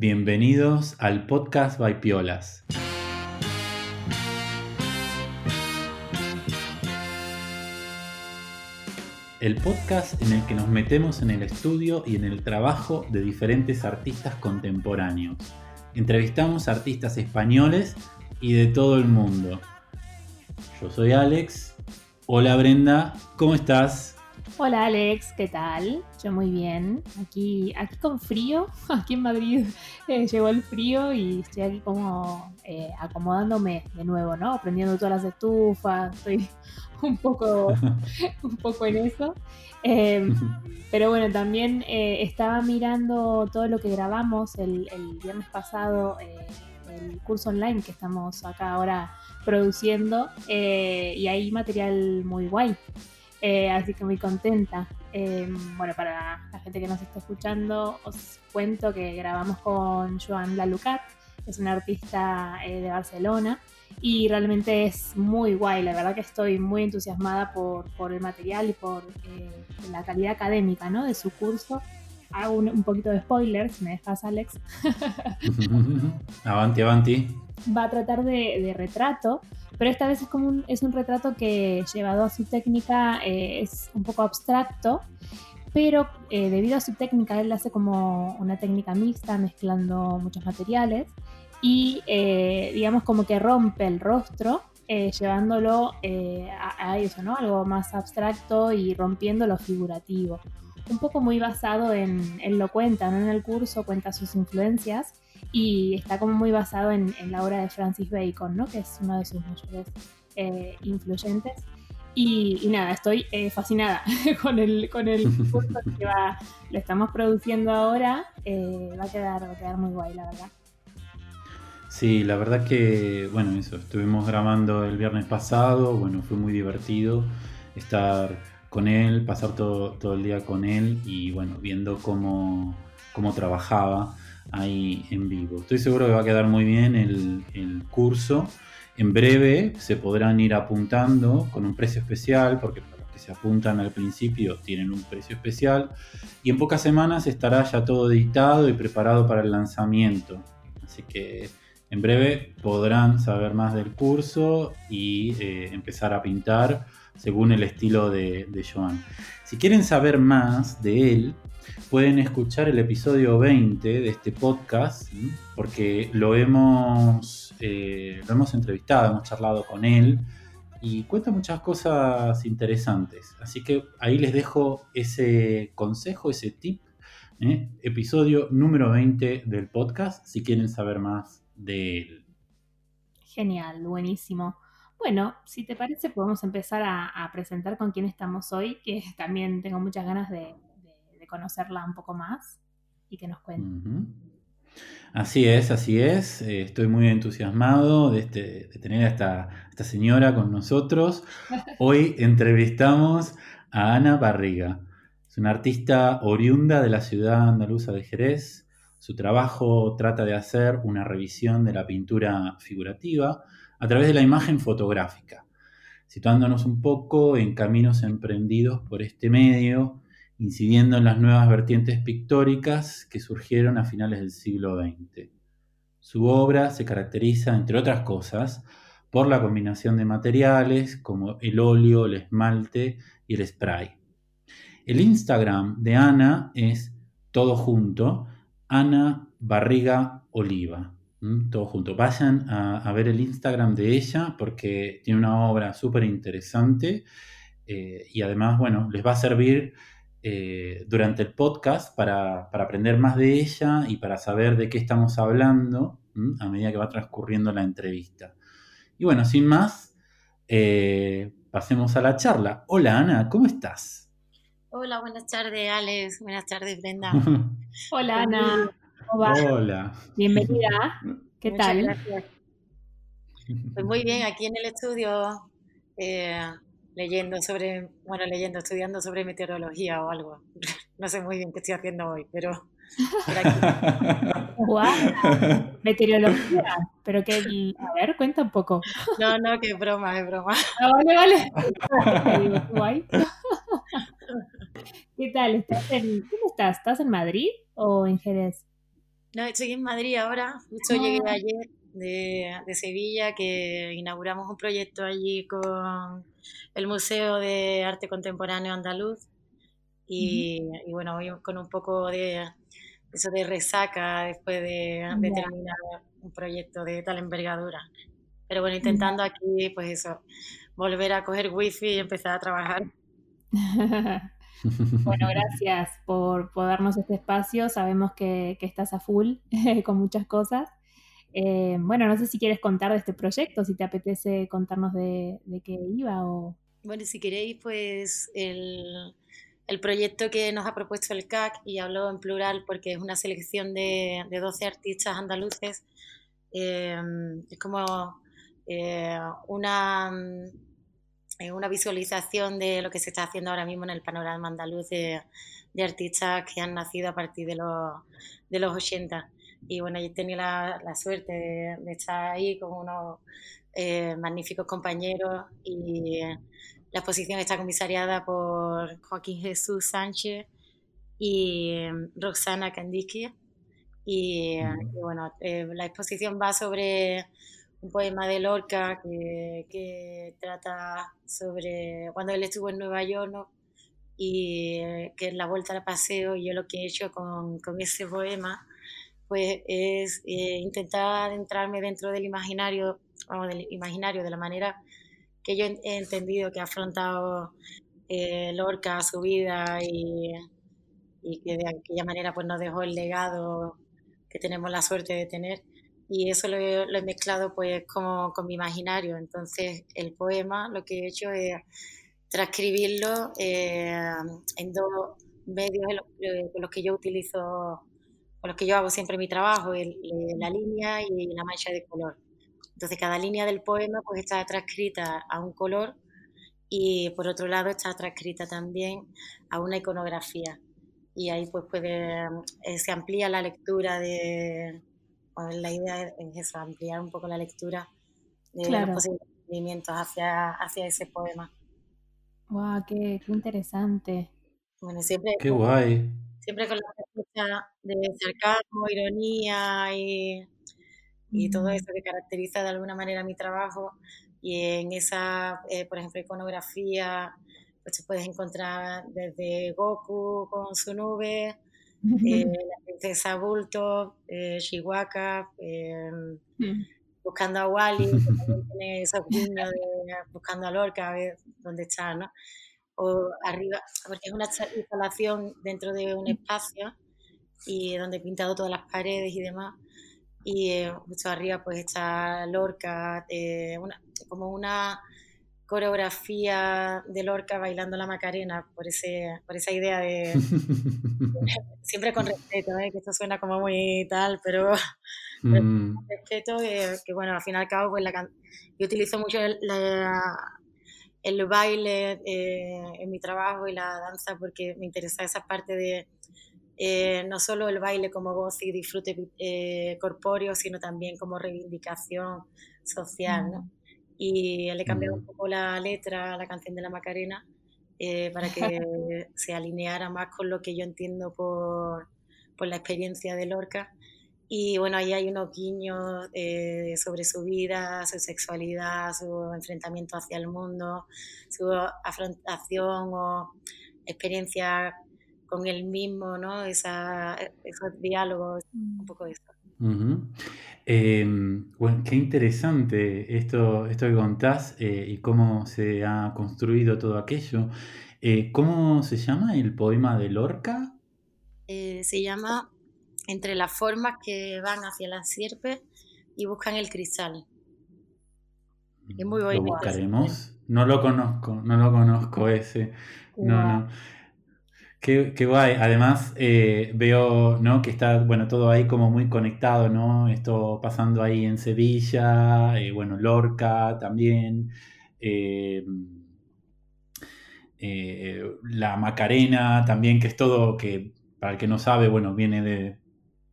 Bienvenidos al podcast by Piolas. El podcast en el que nos metemos en el estudio y en el trabajo de diferentes artistas contemporáneos. Entrevistamos artistas españoles y de todo el mundo. Yo soy Alex. Hola Brenda, ¿cómo estás? Hola Alex, ¿qué tal? Yo muy bien. Aquí, aquí con frío. Aquí en Madrid eh, llegó el frío y estoy aquí como eh, acomodándome de nuevo, ¿no? Aprendiendo todas las estufas. Estoy un poco, un poco en eso. Em, pero bueno, también eh, estaba mirando todo lo que grabamos el, el viernes pasado, el curso online que estamos acá ahora produciendo y hay material muy guay. Eh, así que muy contenta. Em, bueno, para la gente que nos está escuchando, os cuento que grabamos con Joan Lalucat, es una artista eh, de Barcelona y realmente es muy guay. La verdad que estoy muy entusiasmada por, por el material y por eh, la calidad académica ¿no? de su curso. Hago un, poquito de spoilers, ¿me dejas, Alex? avanti, avanti. Va a tratar de, de retrato, pero esta vez es como un, es un retrato que llevado a su técnica eh, es un poco abstracto, pero eh, debido a su técnica él hace como una técnica mixta mezclando muchos materiales y eh, digamos como que rompe el rostro llevándolo a, eso, ¿no? Algo más abstracto y rompiendo lo figurativo. Un poco muy basado en, él lo cuenta, ¿no? En el curso cuenta sus influencias y está como muy basado en, la obra de Francis Bacon, ¿no? que es uno de sus mayores eh, influyentes. Y, nada, estoy eh, fascinada con el, con el curso que va, lo estamos produciendo ahora. Eh, va, a quedar, va a quedar muy guay, la verdad. Sí, la verdad que, bueno, eso, estuvimos grabando el viernes pasado, bueno, fue muy divertido estar con él, pasar todo, todo el día con él y, bueno, viendo cómo, cómo trabajaba ahí en vivo. Estoy seguro que va a quedar muy bien el, curso. En breve se podrán ir apuntando con un precio especial, porque para los que se apuntan al principio tienen un precio especial. Y en pocas semanas estará ya todo editado y preparado para el lanzamiento. Así que en breve podrán saber más del curso y eh, empezar a pintar según el estilo de, de Joan. Si quieren saber más de él, pueden escuchar el episodio 20 de este podcast, porque lo hemos, eh, lo hemos entrevistado, hemos charlado con él y cuenta muchas cosas interesantes. Así que ahí les dejo ese consejo, ese tip, ¿eh? episodio número 20 del podcast, si quieren saber más de él. Genial, buenísimo. Bueno, si te parece, podemos empezar a presentar con quién estamos hoy, que también tengo muchas ganas de, conocerla un poco más y que nos cuente. Así es, así es. Eh, estoy muy entusiasmado de, este, tener a esta, esta, señora con nosotros. Hoy entrevistamos a Ana Barriga. Es una artista oriunda de la ciudad andaluza de Jerez. Su trabajo trata de hacer una revisión de la pintura figurativa a través de la imagen fotográfica, situándonos un poco en caminos emprendidos por este medio incidiendo en las nuevas vertientes pictóricas que surgieron a finales del siglo XX. Su obra se caracteriza, entre otras cosas, por la combinación de materiales como el óleo, el esmalte y el spray. El Instagram de Ana es todo junto, Ana Barriga Oliva. Todo junto. Vayan a, ver el Instagram de ella porque tiene una obra súper interesante eh, y además, bueno, les va a servir eh, durante el podcast para, aprender más de ella y para saber de qué estamos hablando a medida que va transcurriendo la entrevista. Y bueno, sin más, eh, pasemos a la charla. Hola Ana, ¿cómo estás? Hola, buenas tardes Alex, buenas tardes Brenda. Hola Ana, ¿cómo va? Hola. Bienvenida, ¿qué tal? Gracias. Pues muy bien, aquí en el estudio. Eh, leyendo sobre, bueno, leyendo, estudiando sobre meteorología o algo. No sé muy bien qué estoy haciendo hoy, pero... Meteorología, pero que, a ver, cuenta un poco. No, no, que broma, es broma. Ah, vale, vale. Guay. ¿Qué tal? ¿Estás en, ¿Cómo estás? ¿Estás en Madrid o en Jerez? No, estoy en Madrid ahora. Justo llegué ayer de, Sevilla, que inauguramos un proyecto allí con el Museo de Arte Contemporáneo Andaluz. Y, bueno, hoy con un poco de eso de resaca después de, terminar un proyecto de tal envergadura. Pero bueno, intentando aquí, pues eso, volver a coger wifi y empezar a trabajar. bueno, gracias por, darnos este espacio. Sabemos que, que estás a full con muchas cosas. Eh, bueno, no sé si quieres contar de este proyecto, si te apetece contarnos de, qué iba o... Bueno, si queréis, pues el, proyecto que nos ha propuesto el CAC, y hablo en plural porque es una selección de, de 12 artistas andaluces, eh, es como eh, una, una visualización de lo que se está haciendo ahora mismo en el panorama andaluz de, artistas que han nacido a partir de los, de los 80. Y bueno, yo tenía la, la suerte de, estar ahí con unos eh, magníficos compañeros y la exposición está comisariada por Joaquín Jesús Sánchez y em, Roxana Kandinsky. Y, bueno, eh, la exposición va sobre un poema de Lorca que, que, trata sobre cuando él estuvo en Nueva York y eh, que es la vuelta al paseo y yo lo que he hecho con, con ese poema pues es eh, intentar entrarme dentro del imaginario, vamos, del imaginario de la manera que yo he entendido que ha afrontado eh, Lorca su vida y, que de aquella manera pues nos dejó el legado que tenemos la suerte de tener. Y eso lo he, mezclado pues como con mi imaginario. Entonces el poema lo que he hecho es transcribirlo eh, en dos medios con los que yo utilizo con los que yo hago siempre mi trabajo, la línea y la mancha de color. Entonces cada línea del poema pues está transcrita a un color y por otro lado está transcrita también a una iconografía. Y ahí pues puede, eh, se amplía la lectura de, la idea es eso, ampliar un poco la lectura de los posibles movimientos hacia, hacia ese poema. ¡Guau! qué, qué interesante! Bueno, siempre... ¡Qué guay! Siempre con la respuesta de sarcasmo, ironía y, y, todo mm. eso que caracteriza de alguna manera mi trabajo. Y en esa, eh, por ejemplo, iconografía, pues te puedes encontrar desde Goku con su nube, eh, la princesa Bulto, eh, em, mm. buscando a Wally, que también tiene esos guiños de buscando a Lorca, a ver dónde está, ¿no? O arriba, porque es una instalación dentro de un espacio y donde he pintado todas las paredes y demás. Y eh, justo arriba pues está Lorca, eh, como una coreografía de Lorca bailando la Macarena, por, ese, por esa idea de... siempre con respeto, ¿eh? que esto suena como muy tal, pero, mm. con respeto, que, bueno, al fin y al cabo, pues la, yo utilizo mucho la, el baile eh, en mi trabajo y la danza porque me interesa esa parte de eh, no solo el baile como goce y disfrute eh, corpóreo, sino también como reivindicación social. ¿no? Mm. Y le he cambiado un mm. poco la letra a la canción de la Macarena para que se alineara más con lo que yo entiendo por, por la experiencia de Lorca y bueno, ahí hay unos guiños eh, sobre su vida, su sexualidad, su enfrentamiento hacia el mundo, su afrontación o experiencia con él mismo, ¿no? Esa, esos diálogos, un poco de eso. Em, bueno, qué interesante esto, esto que contás eh, y cómo se ha construido todo aquello. Eh, ¿Cómo se llama el poema de Lorca? se llama entre las formas que van hacia la sierpe y buscan el cristal. Es muy bonito. Lo buscaremos. No lo conozco, no lo conozco ese. No, no. Qué, guay. Además, eh, veo ¿no? que está bueno, todo ahí como muy conectado, ¿no? Esto pasando ahí en Sevilla, eh, bueno, Lorca también. Eh, la Macarena también, que es todo que, para el que no sabe, bueno, viene de,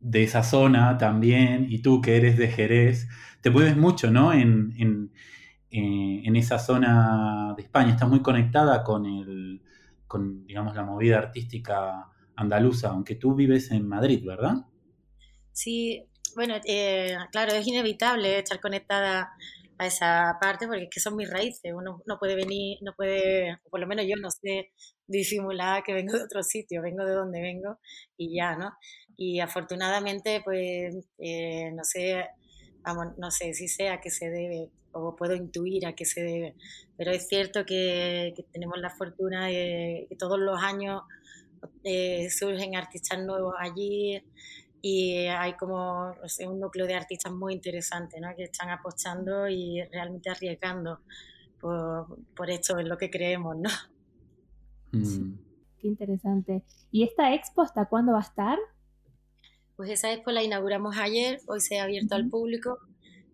de esa zona también, y tú que eres de Jerez, te mueves mucho, ¿no? En, en, eh, esa zona de España, estás muy conectada con, el, con, digamos, la movida artística andaluza, aunque tú vives en Madrid, ¿verdad? Sí, bueno, eh, claro, es inevitable estar conectada a esa parte porque es que son mis raíces. Uno no puede venir, no puede, por lo menos yo no sé disimular que vengo de otro sitio, vengo de donde vengo y ya, ¿no? Y afortunadamente, pues, eh, no sé, vamos, no sé si sé a qué se debe o puedo intuir a qué se debe, pero es cierto que, tenemos la fortuna de que todos los años eh, surgen artistas nuevos allí, y hay como un núcleo de artistas muy interesante, ¿no? que están apostando y realmente arriesgando por, por esto, en lo que creemos. ¿no? Mm. Qué interesante. ¿Y esta expo hasta cuándo va a estar? Pues esa expo la inauguramos ayer, hoy se ha abierto al público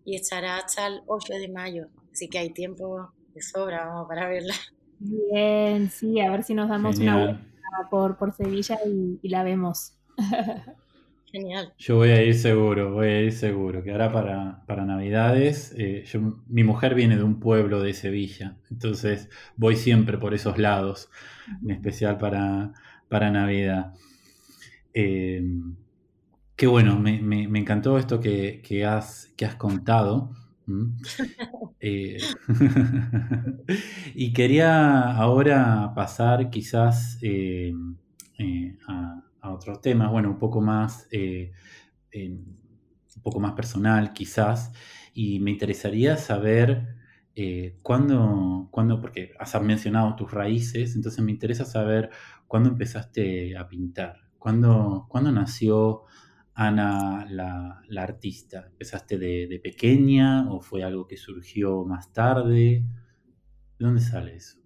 y estará hasta el 8 de mayo, así que hay tiempo de sobra vamos, para verla. Bien, sí, a ver si nos damos una vuelta por, por Sevilla y, y la vemos. Genial. Yo voy a ir seguro, voy a ir seguro, que ahora para, para Navidades, eh, mi mujer viene de un pueblo de Sevilla, entonces voy siempre por esos lados, en especial para, para Navidad. Em, qué bueno, me, encantó esto que, has, que has contado. Eh, y quería ahora pasar quizás em, eh, a a otros temas, bueno, un poco más, eh, un poco más personal quizás, y me interesaría saber eh, cuándo, porque has mencionado tus raíces, entonces me interesa saber cuándo empezaste a pintar, cuándo, cuándo nació Ana la, artista, ¿empezaste de, pequeña o fue algo que surgió más tarde? ¿De dónde sale eso?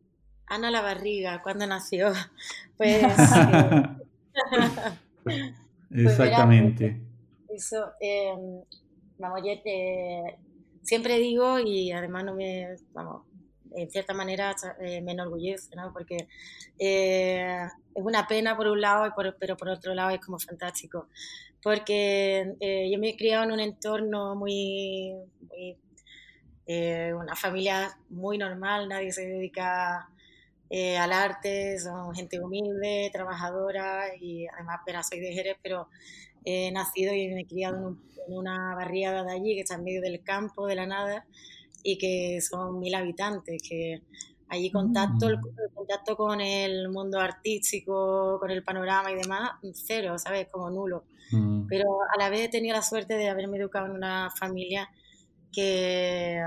Ana la barriga, ¿cuándo nació? Pues... Exactamente. eso, em, vamos, yo siempre digo y además no me, vamos, en cierta manera eh, me enorgullece, ¿no? Porque eh, es una pena por un lado, pero por otro lado es como fantástico. Porque eh, yo me he criado en un entorno muy, muy una familia muy normal, nadie se dedica eh, al arte, son gente humilde, trabajadora y además pero soy de Jerez, pero he nacido y me he criado en, una barriada de allí que está en medio del campo, de la nada, y que son mil habitantes, que allí contacto, el, mm. contacto con el mundo artístico, con el panorama y demás, cero, ¿sabes? Como nulo. Mm. Pero a la vez he tenido la suerte de haberme educado en una familia que,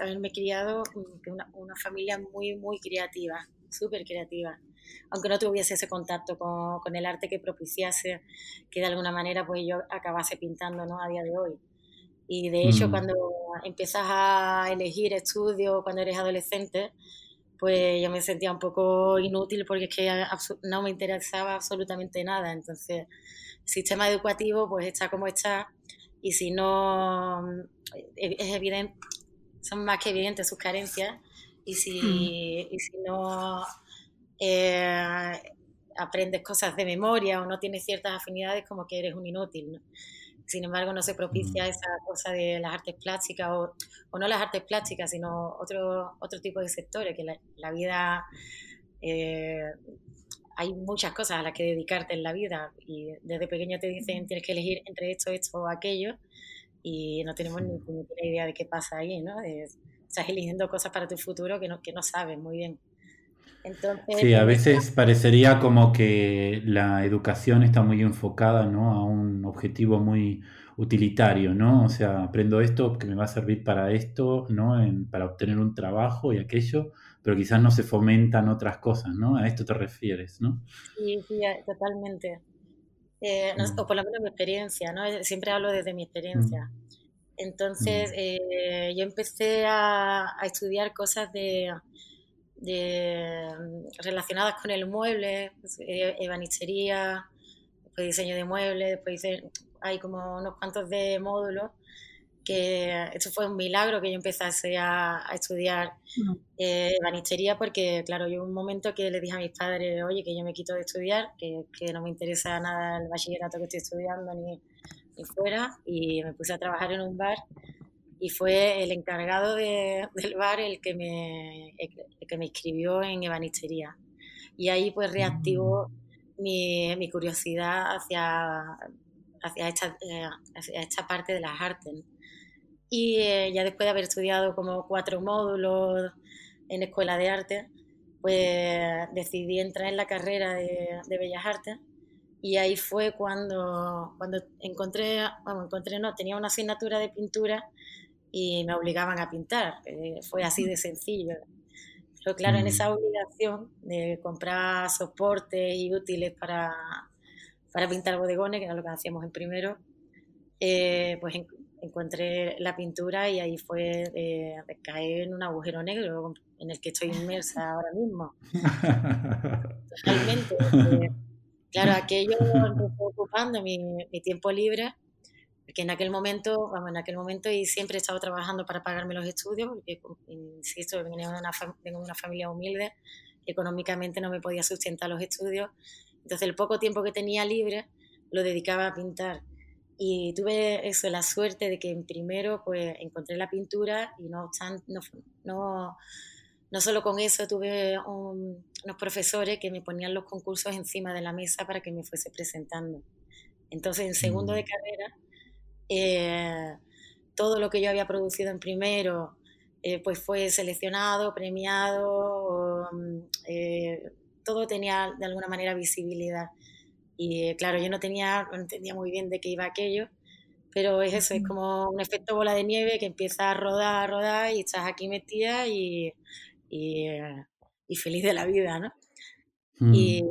haberme criado, una, una familia muy, muy creativa súper creativa. Aunque no tuviese ese contacto con, con, el arte que propiciase que de alguna manera pues yo acabase pintando ¿no? a día de hoy. Y de hecho mm. cuando empiezas a elegir estudios cuando eres adolescente, pues yo me sentía un poco inútil porque es que no me interesaba absolutamente nada. Entonces, el sistema educativo pues está como está y si no, es evidente, son más que evidentes sus carencias y si, mm. y si no eh, aprendes cosas de memoria o no tienes ciertas afinidades, como que eres un inútil. Sin embargo, no se propicia mm. esa cosa de las artes plásticas o, o, no las artes plásticas, sino otro, otro tipo de sectores, que la, la vida... Eh, hay muchas cosas a las que dedicarte en la vida y desde pequeño te dicen tienes que elegir entre esto, esto o aquello y no tenemos ni, ni, idea de qué pasa ahí, ¿no? Estás eligiendo cosas para tu futuro que no, que no sabes muy bien. Entonces, sí, a veces parecería como que la educación está muy enfocada ¿no? a un objetivo muy utilitario, ¿no? O sea, aprendo esto que me va a servir para esto, ¿no? para obtener un trabajo y aquello, pero quizás no se fomentan otras cosas, ¿no? A esto te refieres, ¿no? Sí, sí, totalmente. Eh, mm. O por lo menos mi experiencia, ¿no? Siempre hablo desde mi experiencia. Mm. Entonces, mm. eh, yo empecé a, estudiar cosas de, mm, relacionadas con el mueble, pues, eh, ebanistería, después diseño de muebles, después hay como unos cuantos de módulos que esto fue un milagro que yo empezase a, estudiar mm. eh, ebanistería porque, claro, yo un momento que le dije a mis padres, oye, que yo me quito de estudiar, que, que no me interesa nada el bachillerato que estoy estudiando, ni, fuera y me puse a trabajar en un bar y fue el encargado de, del bar el que me, que me inscribió en ebanistería. Y ahí pues reactivó mm. mi, mi curiosidad hacia hacia esta, eh, hacia esta parte de las artes. Y eh, ya después de haber estudiado como cuatro módulos en escuela de arte, pues decidí entrar en la carrera de, de Bellas Artes y ahí fue cuando, cuando encontré, bueno, encontré, no, tenía una asignatura de pintura y me obligaban a pintar. Eh, fue así de sencillo. Pero claro, en mm. esa obligación de comprar soportes y útiles para, para pintar bodegones, que era lo que hacíamos en primero, eh, pues encontré la pintura y ahí fue de, caer en un agujero negro en el que estoy inmersa ahora mismo. Totalmente. Claro, aquello fue ocupando mi, mi tiempo libre porque en aquel momento, vamos, en aquel momento y siempre he estado trabajando para pagarme los estudios, porque, insisto, vengo de una, vengo de una familia humilde, económicamente no me podía sustentar los estudios, entonces el poco tiempo que tenía libre lo dedicaba a pintar. Y tuve eso, la suerte de que en primero pues encontré la pintura y no, no, no, no solo con eso, tuve unos profesores que me ponían los concursos encima de la mesa para que me fuese presentando. Entonces en segundo de mm. carrera eh, todo lo que yo había producido en primero eh, pues fue seleccionado, premiado, mm, eh, todo tenía de alguna manera visibilidad. Y claro, yo no, tenía, no entendía muy bien de qué iba aquello, pero es eso, es como un efecto bola de nieve que empieza a rodar, a rodar y estás aquí metida y, y, y feliz de la vida, ¿no? Y, mm.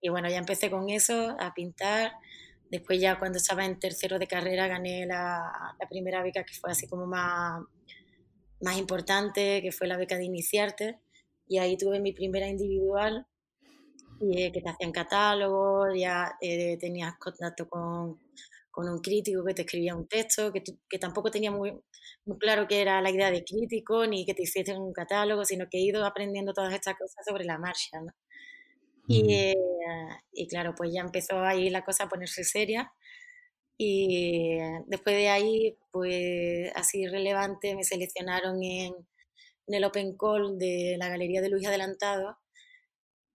y, bueno, ya empecé con eso, a pintar Después ya cuando estaba en tercero de carrera gané la, la primera beca que fue así como más, más importante, que fue la beca de Iniciarte. Y ahí tuve mi primera individual, y, eh, que te hacían catálogo, ya eh, tenías contacto con, con, un crítico que te escribía un texto, que, que tampoco tenía muy, muy claro qué era la idea de crítico, ni que te hiciesen un catálogo, sino que he ido aprendiendo todas estas cosas sobre la marcha. ¿no? Y, y, claro, pues ya empezó ahí la cosa a ponerse seria. Y después de ahí, pues así relevante, me seleccionaron en, en el Open Call de la Galería de Luis Adelantado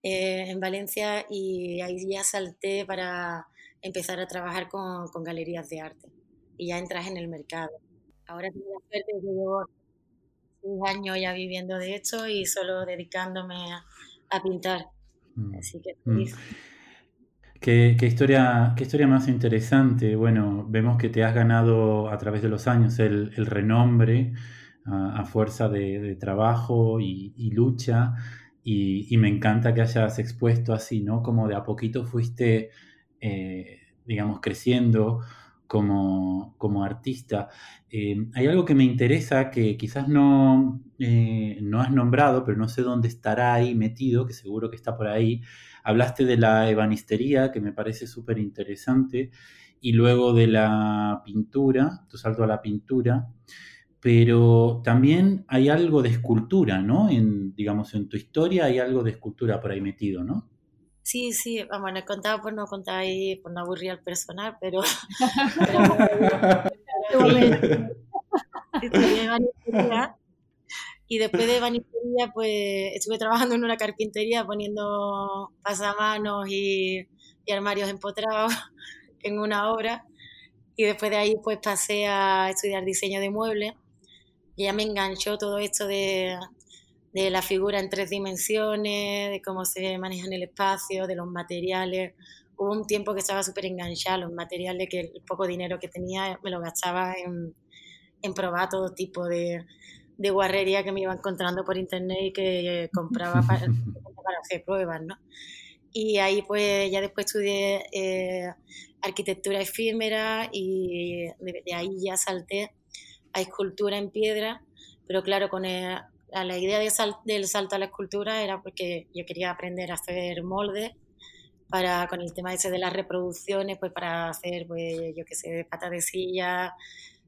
eh, en Valencia y ahí ya salté para empezar a trabajar con, con, galerías de arte. Y ya entras en el mercado. Ahora tengo la suerte de que llevo un año ya viviendo de esto y solo dedicándome a, a pintar. Mm. Así que mm. ¿Qué, historia, qué historia más interesante. Bueno, vemos que te has ganado a través de los años el, renombre a, fuerza de, trabajo y, lucha. Y, me encanta que hayas expuesto así, ¿no? Como de a poquito fuiste, eh, digamos, creciendo como, como artista. Eh, hay algo que me interesa que quizás no, eh, no has nombrado, pero no sé dónde estará ahí metido, que seguro que está por ahí. Hablaste de la ebanistería, que me parece súper interesante, y luego de la pintura, tu salto a la pintura, pero también hay algo de escultura, ¿no? En, digamos, en tu historia hay algo de escultura por ahí metido, ¿no? Sí, sí, vamos, he contado por no contar ahí, por no aburrir al personal, pero... y después de banistería, pues estuve trabajando en una carpintería poniendo pasamanos y, y armarios empotrados en una obra. Y después de ahí, pues pasé a estudiar diseño de muebles. Y ya me enganchó todo esto de, de la figura en tres dimensiones, de cómo se maneja en el espacio, de los materiales. Hubo un tiempo que estaba súper enganchada los materiales, que el poco dinero que tenía me lo gastaba en, en probar todo tipo de, de, guarrería que me iba encontrando por internet y que compraba para, para hacer pruebas, ¿no? Y ahí pues ya después estudié eh, arquitectura efímera y de, ahí ya salté a escultura en piedra, pero claro, con el, la idea del salto a la escultura era porque yo quería aprender a hacer moldes para, con el tema ese de las reproducciones, pues para hacer, pues yo qué sé, de patas de silla,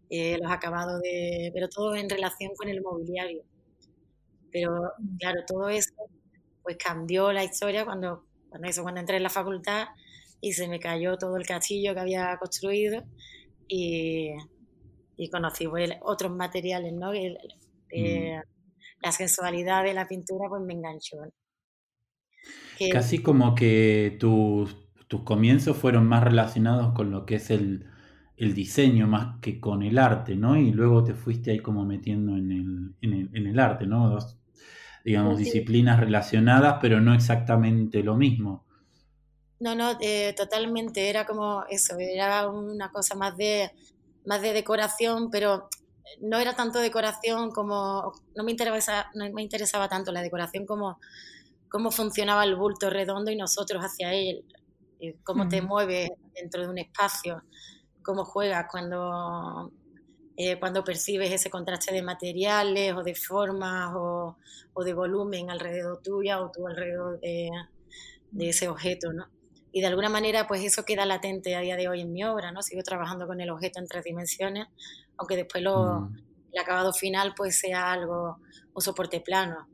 eh, los acabados de... pero todo en relación con el mobiliario. Pero claro, todo eso pues cambió la historia cuando, cuando, eso, cuando entré en la facultad y se me cayó todo el castillo que había construido y, conocí pues, otros materiales, ¿no? Mm la sensualidad de la pintura pues me enganchó. Casi como que tus, tus comienzos fueron más relacionados con lo que es el, diseño más que con el arte, ¿no? Y luego te fuiste ahí como metiendo en el, en el, arte, ¿no? Dos, digamos, disciplinas relacionadas, pero no exactamente lo mismo. No, no, eh, totalmente, era como eso, era una cosa más de, más de decoración, pero no era tanto decoración como, no me, interesa, no me interesaba tanto la decoración como cómo funcionaba el bulto redondo y nosotros hacia él, cómo te mueves dentro de un espacio, cómo juegas cuando, eh, cuando percibes ese contraste de materiales o de formas o, o de volumen alrededor tuya o tú alrededor de, de ese objeto, ¿no? y de alguna manera pues eso queda latente a día de hoy en mi obra, ¿no? Sigo trabajando con el objeto en tres dimensiones, aunque después lo, mm. el acabado final pues sea algo, un soporte plano.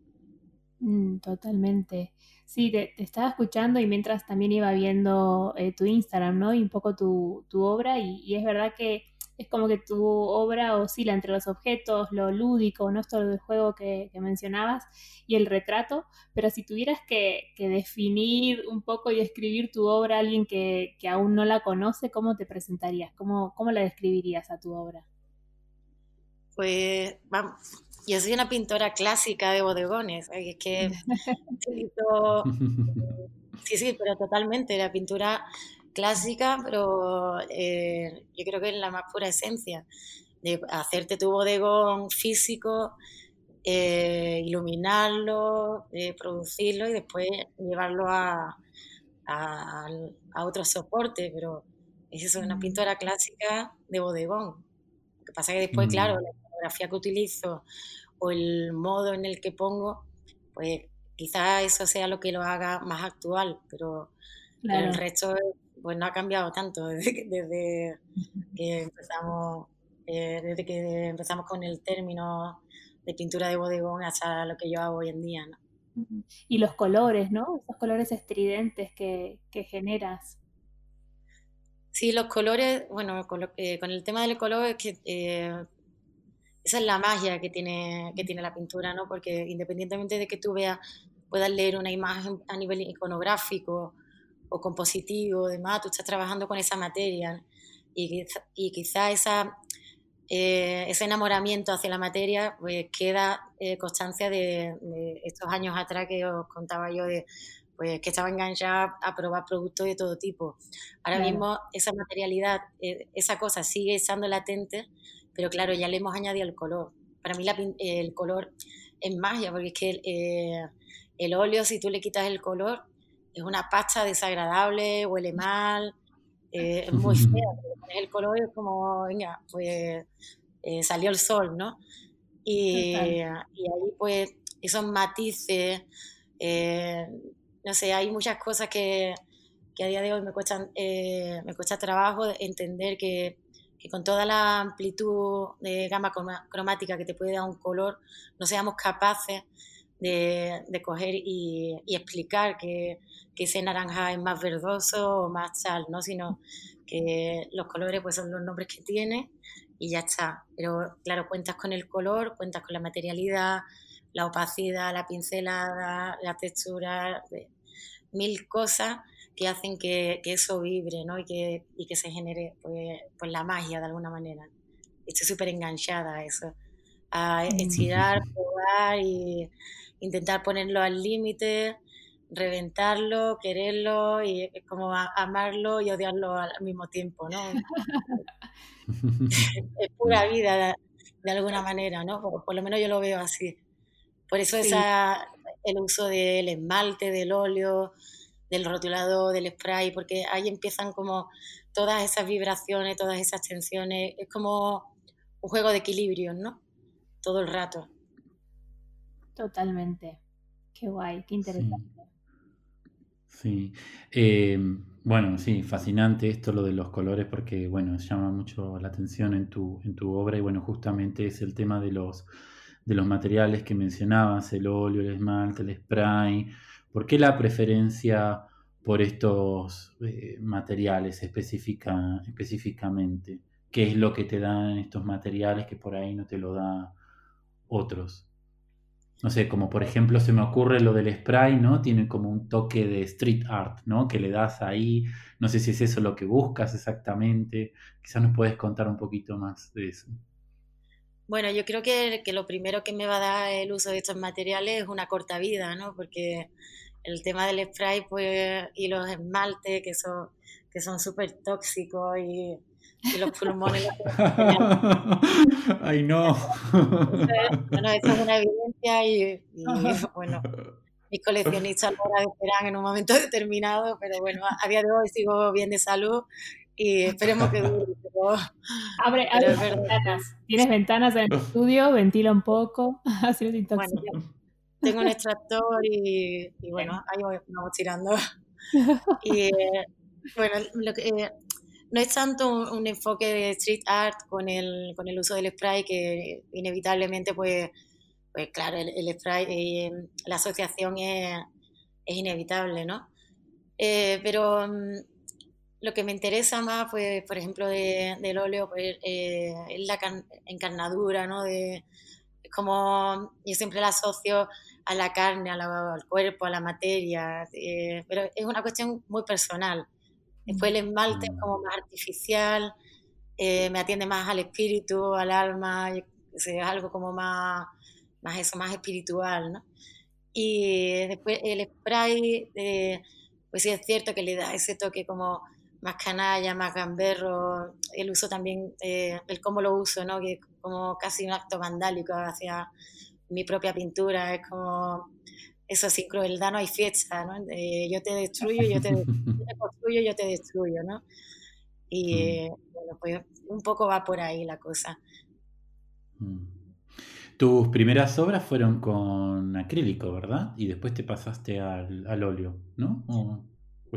Mm, totalmente. Sí, te, estaba escuchando y mientras también iba viendo eh, tu Instagram, ¿no? Y un poco tu, tu obra y, es verdad que es como que tu obra oscila entre los objetos, lo lúdico, ¿no? Esto del juego que, mencionabas y el retrato, pero si tuvieras que, definir un poco y escribir tu obra a alguien que, aún no la conoce, ¿cómo te presentarías? ¿Cómo, ¿Cómo la describirías a tu obra? Pues, vamos, yo soy una pintora clásica de bodegones, es que sí, sí, pero totalmente, la pintura clásica, pero eh, yo creo que es la más pura esencia de hacerte tu bodegón físico, eh, iluminarlo, eh, producirlo y después llevarlo a, a, a otro soporte, pero es eso, una mm. pintura clásica de bodegón. Lo que pasa es que después, mm. claro, la fotografía que utilizo o el modo en el que pongo, pues quizás eso sea lo que lo haga más actual, pero, pero el resto pues no ha cambiado tanto desde que, desde que empezamos eh, desde que empezamos con el término de pintura de bodegón hasta lo que yo hago hoy en día, ¿no? Y los colores, ¿no? Esos colores estridentes que, que generas. Sí, los colores, bueno, con, eh, con el tema del color es que eh, esa es la magia que tiene, que tiene la pintura, ¿no? Porque independientemente de que tú veas, puedas leer una imagen a nivel iconográfico o compositivo, demás, tú estás trabajando con esa materia y, y quizá esa, eh, ese enamoramiento hacia la materia pues queda eh, constancia de, estos años atrás que os contaba yo de pues que estaba enganchada a probar productos de todo tipo. Ahora mismo esa materialidad, eh, esa cosa sigue estando latente, pero claro, ya le hemos añadido el color. Para mí el color es magia, porque es que el óleo, si tú le quitas el color, es una pasta desagradable, huele mal, eh, es muy fea, el color es como, venga, pues eh, salió el sol, ¿no? Y, y, ahí pues esos matices, eh, no sé, hay muchas cosas que, que, a día de hoy me cuestan, me cuesta trabajo entender que, que, con toda la amplitud de gama cromática que te puede dar un color, no seamos capaces de, coger y, explicar que ese naranja es más verdoso o más sal, ¿no? Sino que los colores pues son los nombres que tiene y ya está. Pero claro, cuentas con el color, cuentas con la materialidad, la opacidad, la pincelada, la textura, mil cosas que hacen que, eso vibre, ¿no? Y que, y que se genere pues, pues la magia de alguna manera. Estoy súper enganchada a eso, a mm. estirar, probar y intentar ponerlo al límite reventarlo, quererlo y como amarlo y odiarlo al mismo tiempo, ¿no? es pura vida de, alguna manera, ¿no? Por, lo menos yo lo veo así. Por eso esa, el uso del esmalte, del óleo, del rotulador, del spray, porque ahí empiezan como todas esas vibraciones, todas esas tensiones, es como un juego de equilibrio, ¿no? Todo el rato. Totalmente. Qué guay, qué interesante. Sí. Eh, bueno, sí, fascinante esto lo de los colores porque, bueno, llama mucho la atención en tu, en tu obra y, bueno, justamente es el tema de los, de los materiales que mencionabas, el óleo, el esmalte, el spray. ¿Por qué la preferencia por estos eh, materiales específica, específicamente? ¿Qué es lo que te dan estos materiales que por ahí no te lo da otros? no sé, como por ejemplo se me ocurre lo del spray, ¿no? Tiene como un toque de street art, ¿no? Que le das ahí, no sé si es eso lo que buscas exactamente, quizás nos puedes contar un poquito más de eso. Bueno, yo creo que, que lo primero que me va a dar el uso de estos materiales es una corta vida, ¿no? Porque el tema del spray pues, y los esmaltes que son que son súper tóxicos y, los pulmones. Ay, no. bueno, eso es una evidencia y, bueno, mis coleccionistas lo agradecerán en un momento determinado, pero bueno, a día de hoy sigo bien de salud y esperemos que dure. abre, abre ventanas. Tienes ventanas en el estudio, ventila un poco, así no bueno, tengo un extractor y, bueno, ahí vamos tirando. Y bueno, lo que, eh, no es tanto un, enfoque de street art con el, con el uso del spray que inevitablemente, pues, pues claro, el, spray, eh, la asociación es, es, inevitable, ¿no? Eh, pero mm, lo que me interesa más, pues, por ejemplo, de, del óleo, pues, es la encarnadura, ¿no? De, como yo siempre la asocio a la carne, al cuerpo, a la materia, pero es una cuestión muy personal. Después el esmalte es mm. como más artificial, eh, me atiende más al espíritu, al alma, es algo como más, más eso, más espiritual, ¿no? Y después el spray, eh, pues sí es cierto que le da ese toque como más canalla, más gamberro, el uso también, eh, el cómo lo uso, ¿no? Que es como casi un acto vandálico hacia mi propia pintura, es como eso sin crueldad no hay fiesta, ¿no? yo te destruyo, yo te, construyo, yo te destruyo, ¿no? Y mm. bueno, pues un poco va por ahí la cosa. Mm. Tus primeras obras fueron con acrílico, ¿verdad? Y después te pasaste al, óleo, ¿no?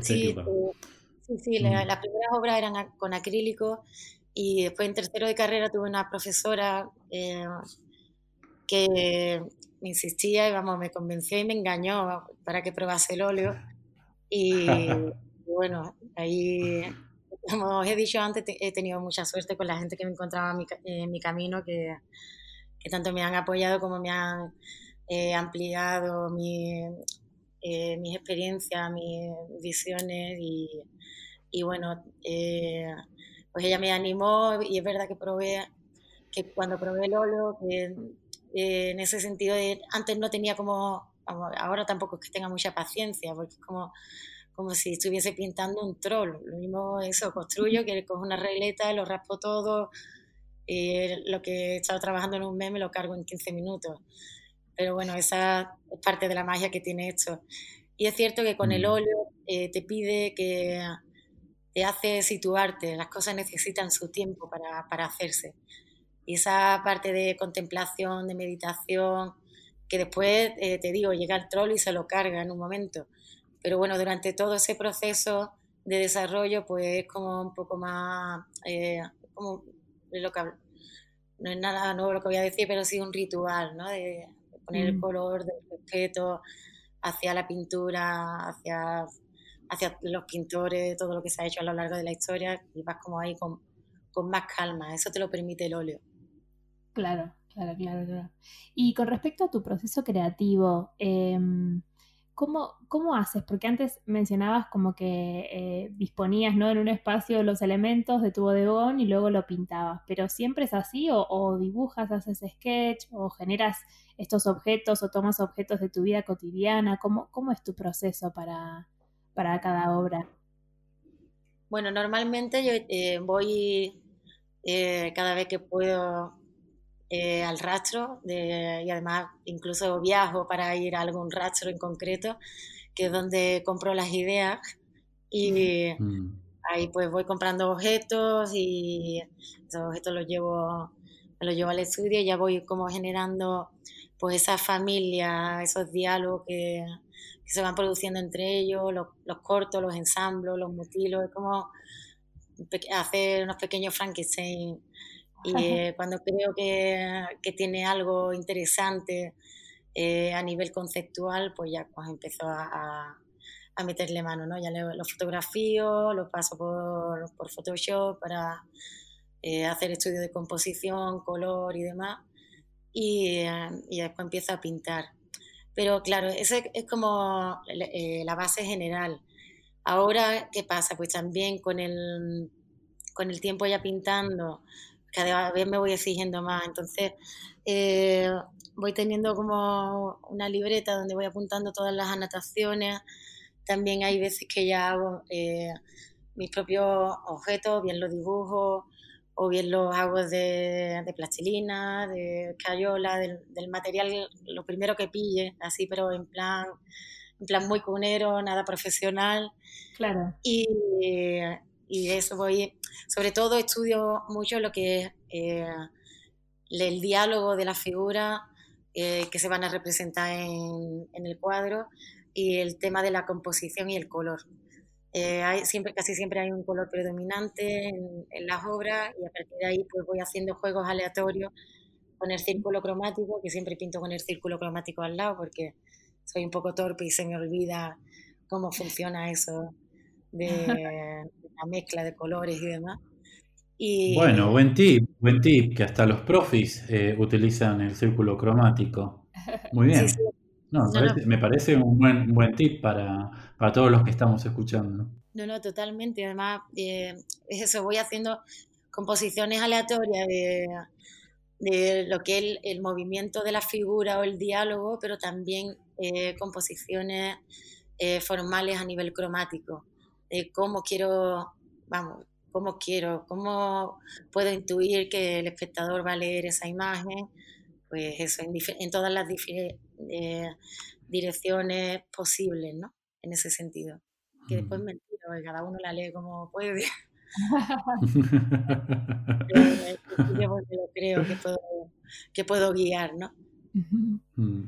sí, eh, sí, sí, mm. las primeras obras eran con acrílico y después en tercero de carrera tuve una profesora eh, que me insistía y vamos, me convenció y me engañó para que probase el óleo. Y, bueno, ahí, como os he dicho antes, he tenido mucha suerte con la gente que me encontraba en mi, en mi camino, que, que, tanto me han apoyado como me han eh, ampliado mi, eh, mis experiencias, mis visiones y, y bueno, eh, pues ella me animó y es verdad que probé, que cuando probé el óleo, que eh, en ese sentido, de, antes no tenía como, ahora tampoco es que tenga mucha paciencia, porque es como, como si estuviese pintando un troll. Lo mismo eso, construyo, que cojo una regleta, lo raspo todo, y lo que he estado trabajando en un mes me lo cargo en 15 minutos. Pero bueno, esa es parte de la magia que tiene esto. Y es cierto que con el mm. óleo eh, te pide que te hace situarte, las cosas necesitan su tiempo para, para hacerse. Y esa parte de contemplación, de meditación, que después, eh, te digo, llega el troll y se lo carga en un momento. Pero bueno, durante todo ese proceso de desarrollo, pues es como un poco más, eh, como lo que, no es nada nuevo lo que voy a decir, pero sí un ritual, ¿no? De, poner el mm. color, del respeto hacia la pintura, hacia, hacia los pintores, todo lo que se ha hecho a lo largo de la historia, y vas como ahí con, con más calma. Eso te lo permite el óleo. Claro, claro, claro, claro. Y con respecto a tu proceso creativo, em, ¿cómo, haces? Porque antes mencionabas como que eh, disponías ¿no? en un espacio los elementos de tu bodegón y luego lo pintabas, pero ¿siempre es así o, dibujas, haces sketch o generas estos objetos o tomas objetos de tu vida cotidiana? ¿Cómo, cómo es tu proceso para, para cada obra? Bueno, normalmente yo eh, voy eh, cada vez que puedo eh, al rastro y además incluso viajo para ir a algún rastro en concreto, que es donde compro las ideas y mm. ahí pues voy comprando objetos y esos objetos los llevo, los llevo al estudio y ya voy como generando pues esa familia, esos diálogos que, se van produciendo entre ellos, los, los cortos, los ensamblos, los mutilos, es como hacer unos pequeños Frankenstein y eh, cuando creo que, que, tiene algo interesante eh, a nivel conceptual, pues ya pues empezó a, a, meterle mano, ¿no? Ya lo fotografío, lo paso por, por Photoshop para eh, hacer estudios de composición, color y demás. y, y después empiezo a pintar. Pero claro, esa es como eh, la base general. Ahora, ¿qué pasa? Pues también con el, con el tiempo ya pintando, cada vez me voy exigiendo más. Entonces, eh, voy teniendo como una libreta donde voy apuntando todas las anotaciones. También hay veces que ya hago eh, mis propios objetos, bien los dibujos, o bien los hago de, de plastilina, de cayola, del, material, lo primero que pille, así, pero en plan, en plan muy cunero, nada profesional. Claro. Y, y de eso voy, sobre todo estudio mucho lo que es eh, el diálogo de la figura eh, que se van a representar en, en el cuadro y el tema de la composición y el color. Eh, hay, siempre, casi siempre hay un color predominante en, las obras y a partir de ahí pues voy haciendo juegos aleatorios con el círculo cromático, que siempre pinto con el círculo cromático al lado porque soy un poco torpe y se me olvida cómo funciona eso de, la mezcla de colores y demás. Y, bueno, buen tip, buen tip, que hasta los profis eh, utilizan el círculo cromático. Muy bien. No, me parece un buen, buen tip para, todos los que estamos escuchando. No, no, totalmente. Además, eh, es eso, voy haciendo composiciones aleatorias de, lo que es el, movimiento de la figura o el diálogo, pero también eh, composiciones eh, formales a nivel cromático, de cómo quiero, vamos, cómo quiero, cómo puedo intuir que el espectador va a leer esa imagen, pues eso, en, todas las eh, direcciones posibles, ¿no? En ese sentido. Que después me mentira, porque cada uno la lee como puede. yo creo que puedo, que puedo guiar, ¿no? Mm,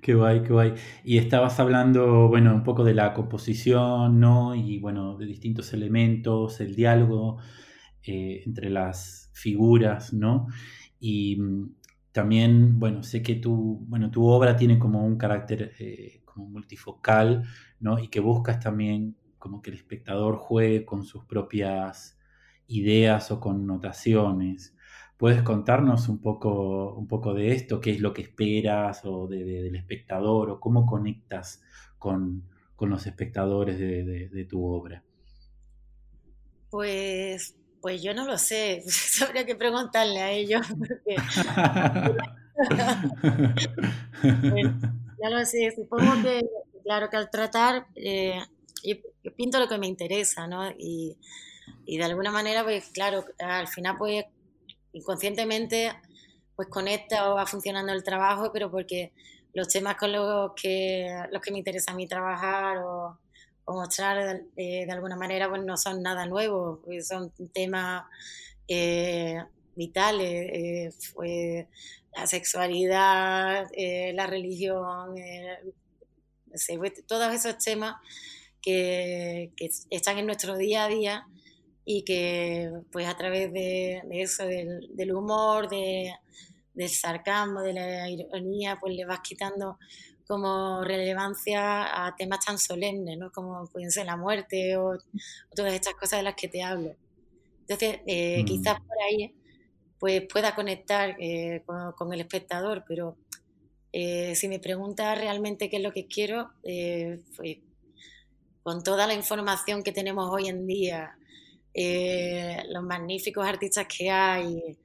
qué guay, qué guay. Y estabas hablando, bueno, un poco de la composición, ¿no? Y bueno, de distintos elementos, el diálogo eh, entre las figuras, ¿no? Y mm, también, bueno, sé que tu, bueno, tu obra tiene como un carácter eh, como multifocal, ¿no? Y que buscas también como que el espectador juegue con sus propias ideas o connotaciones. ¿Puedes contarnos un poco, un poco de esto? ¿Qué es lo que esperas o del espectador? ¿O cómo conectas con, los espectadores de, tu obra? Pues pues yo no lo sé, habría que preguntarle a ellos. ya lo sé, supongo que, claro, que al tratar, eh, yo, pinto lo que me interesa, ¿no? Y, de alguna manera, pues claro, al final, pues inconscientemente, pues conecta o va funcionando el trabajo, pero porque los temas con los que, los que me interesa a mí trabajar o o mostrar de, alguna manera, pues no son nada nuevo, pues son temas eh, vitales, eh, la sexualidad, eh, la religión, pues, todos esos temas que, están en nuestro día a día y que pues a través de, eso, del, humor, de, del sarcasmo, de la ironía, pues le vas quitando como relevancia a temas tan solemnes, ¿no? Como pueden ser la muerte o, todas estas cosas de las que te hablo. Entonces, eh, mm. quizás por ahí pues pueda conectar eh, con, el espectador, pero eh, si me pregunta realmente qué es lo que quiero, pues con toda la información que tenemos hoy en día, los magníficos artistas que hay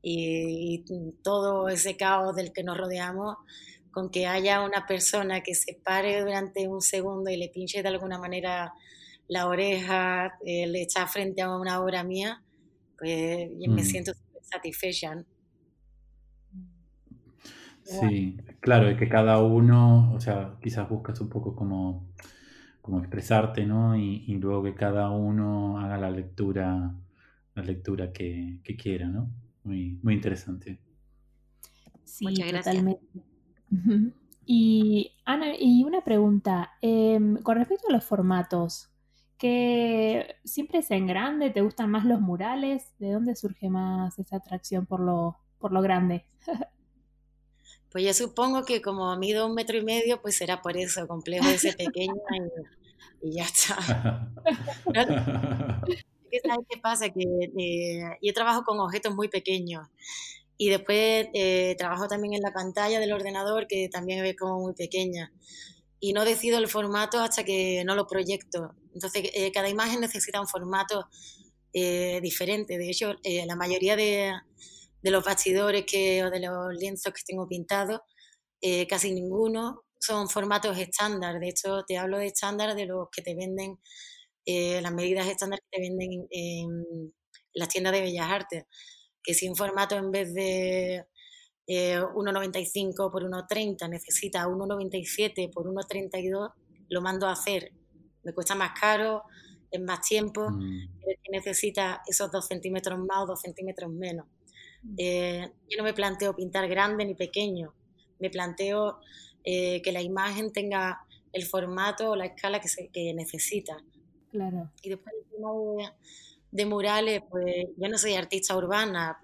y todo ese caos del que nos rodeamos, con que haya una persona que se pare durante un segundo y le pinche de alguna manera la oreja, eh, le echa frente a una obra mía, pues me mm. siento satisfecha. Sí, claro, es que cada uno, o sea, quizás buscas un poco como, como expresarte, ¿no? Y, luego que cada uno haga la lectura, la lectura que, quiera, ¿no? Muy, muy interesante. Sí, Muchas gracias. totalmente. Y Ana, y una pregunta, em, con respecto a los formatos, que siempre es en grande, ¿te gustan más los murales? ¿De dónde surge más esa atracción por lo, por lo grande? Pues yo supongo que como mido un metro y medio, pues será por eso, complejo ese pequeño y, ya está. ¿Sabes qué pasa? Que eh, yo trabajo con objetos muy pequeños Y después eh, trabajo también en la pantalla del ordenador, que también es como muy pequeña. Y no decido el formato hasta que no lo proyecto. Entonces, eh, cada imagen necesita un formato eh, diferente. De hecho, la mayoría de, de, los bastidores que, o de los lienzos que tengo pintados, casi ninguno son formatos estándar. De hecho, te hablo de estándar de los que te venden, las medidas estándar que te venden en las tiendas de Bellas Artes que si un formato en vez de 1,95 eh, por 1,30 necesita 1,97 por 1,32, lo mando a hacer. Me cuesta más caro, es más tiempo, mm. necesita esos 2 centímetros más o 2 centímetros menos. Mm. Eh, yo no me planteo pintar grande ni pequeño, me planteo eh, que la imagen tenga el formato o la escala que, se, que necesita. Claro. Y después el tema de de murales, pues yo no soy artista urbana,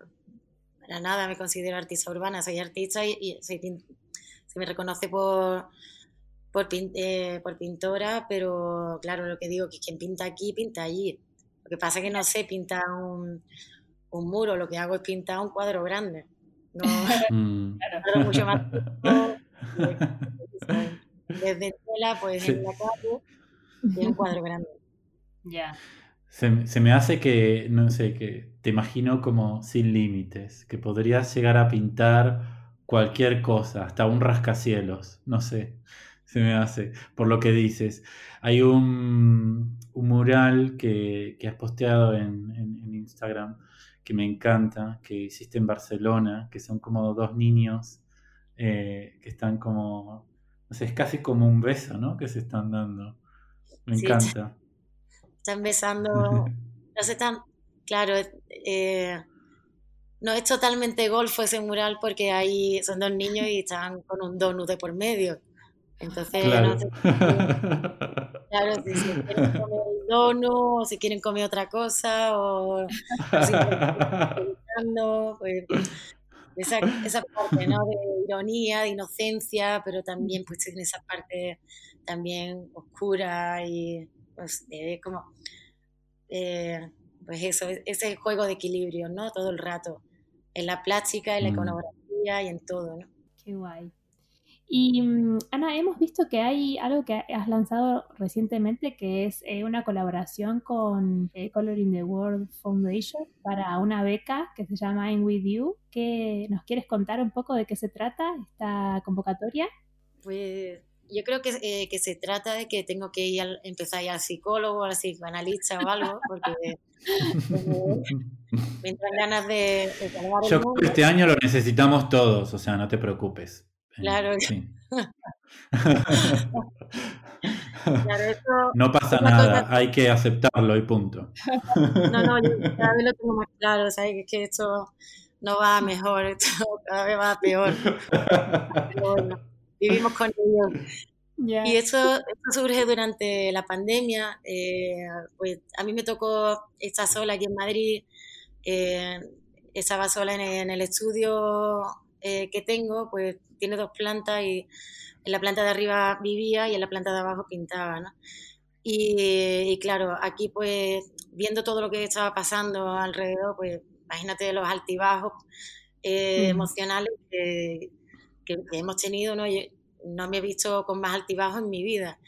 para nada me considero artista urbana, soy artista y, se me reconoce por, por, eh, por, pintora, pero claro, lo que digo que quien pinta aquí, pinta allí. Lo que pasa es que no sé pintar un, un muro, lo que hago es pintar un cuadro grande. No, mm. claro, mucho más. Desde tela, pues en la calle, es un cuadro grande. Ya. Se, me hace que, no sé, que te imagino como sin límites, que podrías llegar a pintar cualquier cosa, hasta un rascacielos, no sé, se me hace, por lo que dices. Hay un, mural que, has posteado en, Instagram que me encanta, que hiciste en Barcelona, que son como dos niños eh, que están como, no sé, es casi como un beso, ¿no? Que se están dando. Me encanta están besando, tan, claro, eh, no es totalmente golfo ese mural porque ahí son dos niños y están con un donut de por medio. Entonces, claro, no sé, claro si, quieren comer el donut o si quieren comer otra cosa o, si pues, esa, esa, parte ¿no? de ironía, de inocencia, pero también pues tiene esa parte también oscura y pues como, eh, pues eso, e-, ese juego de equilibrio, ¿no? Todo el rato, en la plástica, en la mm. iconografía y en todo, ¿no? Qué guay. Y mm, Ana, hemos visto que hay algo que has lanzado recientemente que es eh, una colaboración con eh, Coloring the World Foundation para una beca que se llama I'm With You. ¿Qué, ¿Nos quieres contar un poco de qué se trata esta convocatoria? Pues yo creo que, eh, que, se trata de que tengo que ir al, empezar a ir al psicólogo, al psicoanalista o algo, porque me entran ganas de, de Yo creo que este año lo necesitamos todos, o sea, no te preocupes. Claro. Sí. no pasa nada, hay que aceptarlo y punto. no, no, yo cada vez lo tengo más claro, ¿sabes? Que esto no va mejor, esto cada vez va peor. Pero bueno vivimos con ellos. Y eso, surge durante la pandemia. Eh, pues a mí me tocó estar sola aquí en Madrid. Eh, estaba sola en, el estudio eh, que tengo, pues tiene dos plantas y en la planta de arriba vivía y en la planta de abajo pintaba, ¿no? Y, claro, aquí pues viendo todo lo que estaba pasando alrededor, pues imagínate los altibajos mm. emocionales que, que, hemos tenido, ¿no? no me he visto con más altibajos en mi vida.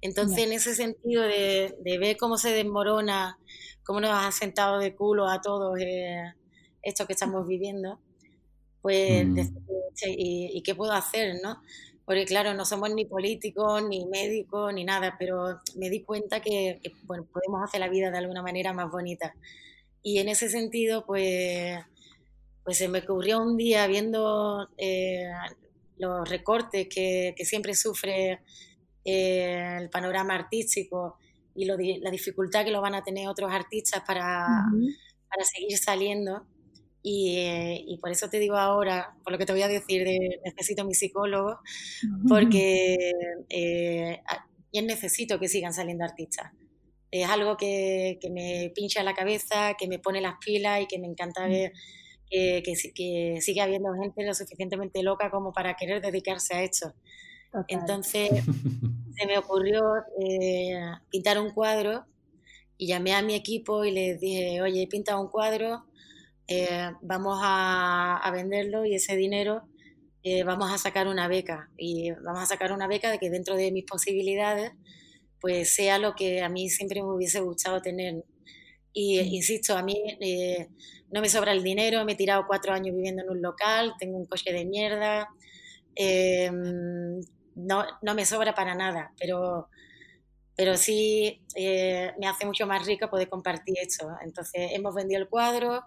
Entonces, en ese sentido de, ver cómo se desmorona, cómo nos ha sentado de culo a todos eh, esto que estamos viviendo, pues, mm. y, qué puedo hacer, no? Porque, claro, no somos ni políticos, ni médicos, ni nada, pero me di cuenta que, bueno, podemos hacer la vida de alguna manera más bonita. Y en ese sentido, pues, pues se me ocurrió un día viendo eh, los recortes que, siempre sufre eh, el panorama artístico y la dificultad que lo van a tener otros artistas para, para seguir saliendo. Y, y, por eso te digo ahora, por lo que te voy a decir, de, necesito mi psicólogo, porque eh, yo necesito que sigan saliendo artistas. Es algo que, que, me pincha la cabeza, que me pone las pilas y que me encanta ver que, que, sigue habiendo gente lo suficientemente loca como para querer dedicarse a esto. Entonces se me ocurrió eh, pintar un cuadro y llamé a mi equipo y les dije, oye, he pintado un cuadro, eh, vamos a, venderlo y ese dinero eh, vamos a sacar una beca. Y vamos a sacar una beca de que dentro de mis posibilidades, pues sea lo que a mí siempre me hubiese gustado tener. Y insisto, a mí eh, no me sobra el dinero, me he tirado cuatro años viviendo en un local, tengo un coche de mierda, no, no, me sobra para nada, pero, pero sí me hace mucho más rico poder compartir esto. Entonces hemos vendido el cuadro,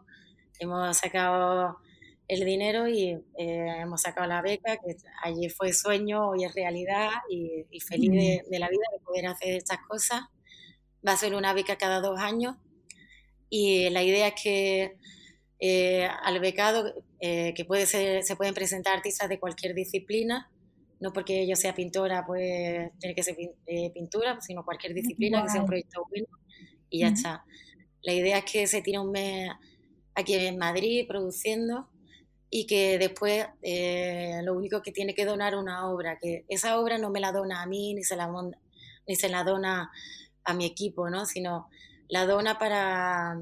hemos sacado el dinero y eh, hemos sacado la beca, que allí fue sueño, hoy es realidad y, feliz de, la vida de poder hacer estas cosas. Va a ser una beca cada dos años y la idea es que eh, al becado, eh, que puede ser, se pueden presentar artistas de cualquier disciplina, no porque yo sea pintora, pues tiene que ser pintura, sino cualquier disciplina, que sea un proyecto bueno y ya está. La idea es que se tire un mes aquí en Madrid produciendo y que después eh, lo único que tiene que donar una obra, que esa obra no me la dona a mí ni se la, ni se la dona a mi equipo, ¿no? sino la dona para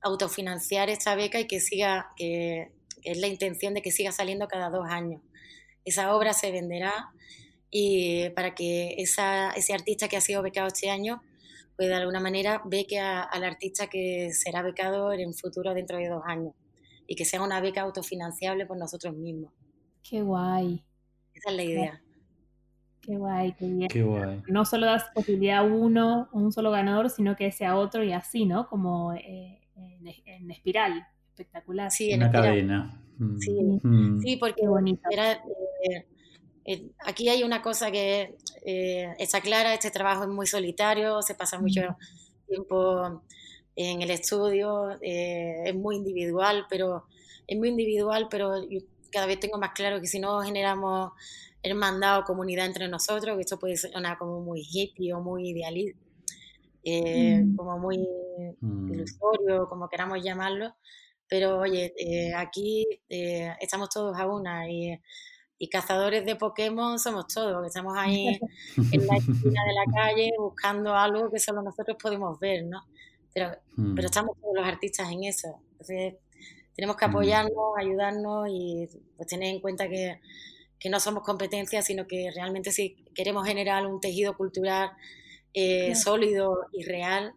autofinanciar esta beca y que siga, que, es la intención de que siga saliendo cada dos años. Esa obra se venderá y para que esa, ese artista que ha sido becado este año pues de alguna manera beque al artista que será becado en un futuro dentro de dos años y que sea una beca autofinanciable por nosotros mismos. Qué guay. Esa es la idea. Qué guay, qué bien. Qué guay. No solo das posibilidad a uno, un solo ganador, sino que sea otro y así, ¿no? Como eh, en, espiral. Espectacular. Sí, en una cadena. Sí, mm. sí, porque bonito. Era, eh, eh, aquí hay una cosa que eh, está clara, este trabajo es muy solitario, se pasa mucho tiempo en el estudio, eh, es muy individual, pero es muy individual, pero cada vez tengo más claro que si no generamos hermandad o comunidad entre nosotros, que esto puede sonar como muy hippie o muy idealista, mm. como muy mm. ilusorio, como queramos llamarlo, pero oye, aquí estamos todos a una y y cazadores de Pokémon somos todos, estamos ahí en la esquina de la calle buscando algo que solo nosotros podemos ver, ¿no? Pero, pero hmm. estamos todos los artistas en eso. Entonces, tenemos que hmm. apoyarnos, ayudarnos y pues, tener en cuenta que, que, no somos competencias, sino que realmente si queremos generar un tejido cultural eh, sólido y real,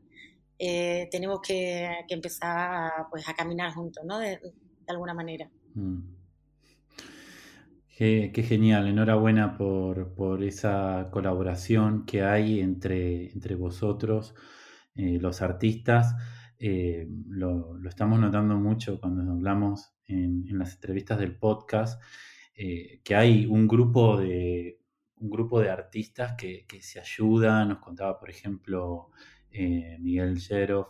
eh, tenemos que, que, empezar a, pues, a caminar juntos, ¿no? De, alguna manera. Hmm. Qué, genial, enhorabuena por, esa colaboración que hay entre, entre vosotros, eh, los artistas. Eh, lo, estamos notando mucho cuando hablamos en, las entrevistas del podcast, eh, que hay un grupo de, un grupo de artistas que, se ayudan. Nos contaba, por ejemplo, Miguel Sheroff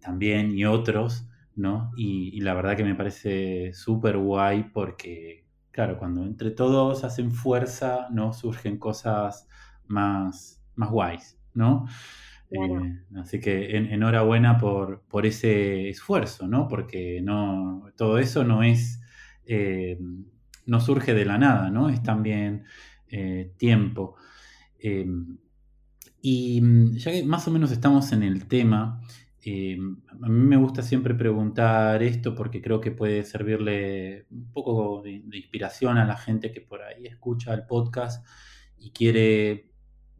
también y otros, ¿no? Y, y la verdad que me parece súper guay porque claro, cuando entre todos hacen fuerza, ¿no? Surgen cosas más, más guays, ¿no? Eh, así que enhorabuena por, por, ese esfuerzo, ¿no? Porque no, todo eso no es, eh, no surge de la nada, ¿no? Es también eh, tiempo. y mm, ya que más o menos estamos en el tema, eh, a mí me gusta siempre preguntar esto porque creo que puede servirle un poco de, inspiración a la gente que por ahí escucha el podcast y quiere,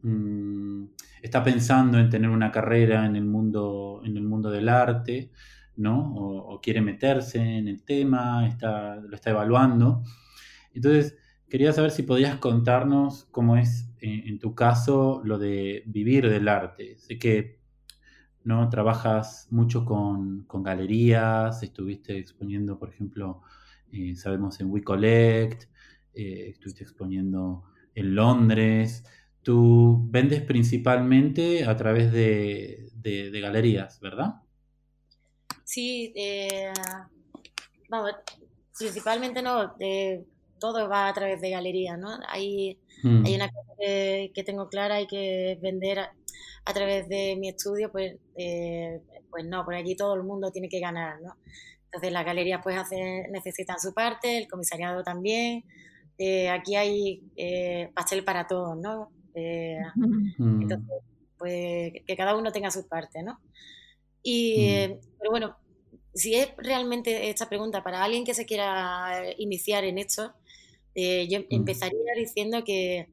mm, está pensando en tener una carrera en el mundo, en el mundo del arte, ¿no? O, quiere meterse en el tema, está, lo está evaluando. Entonces, quería saber si podías contarnos cómo es en, en tu caso lo de vivir del arte. Sé que ¿no? Trabajas mucho con, galerías, estuviste exponiendo, por ejemplo, eh, sabemos en WeCollect, eh, estuviste exponiendo en Londres. Tú vendes principalmente a través de, galerías, ¿verdad? Sí, eh, vamos, principalmente no, todo va a través de galerías, ¿no? Hay, mm. hay una cosa que, que, tengo clara, hay que vender a través de mi estudio, pues, eh, pues no, por allí todo el mundo tiene que ganar, ¿no? Entonces las galerías pues necesitan su parte, el comisariado también. Eh, aquí hay eh, pastel para todos, ¿no? Mm. Entonces, pues que cada uno tenga su parte, ¿no? Y, pero bueno, si es realmente esta pregunta para alguien que se quiera iniciar en esto, eh, yo mm. empezaría diciendo que,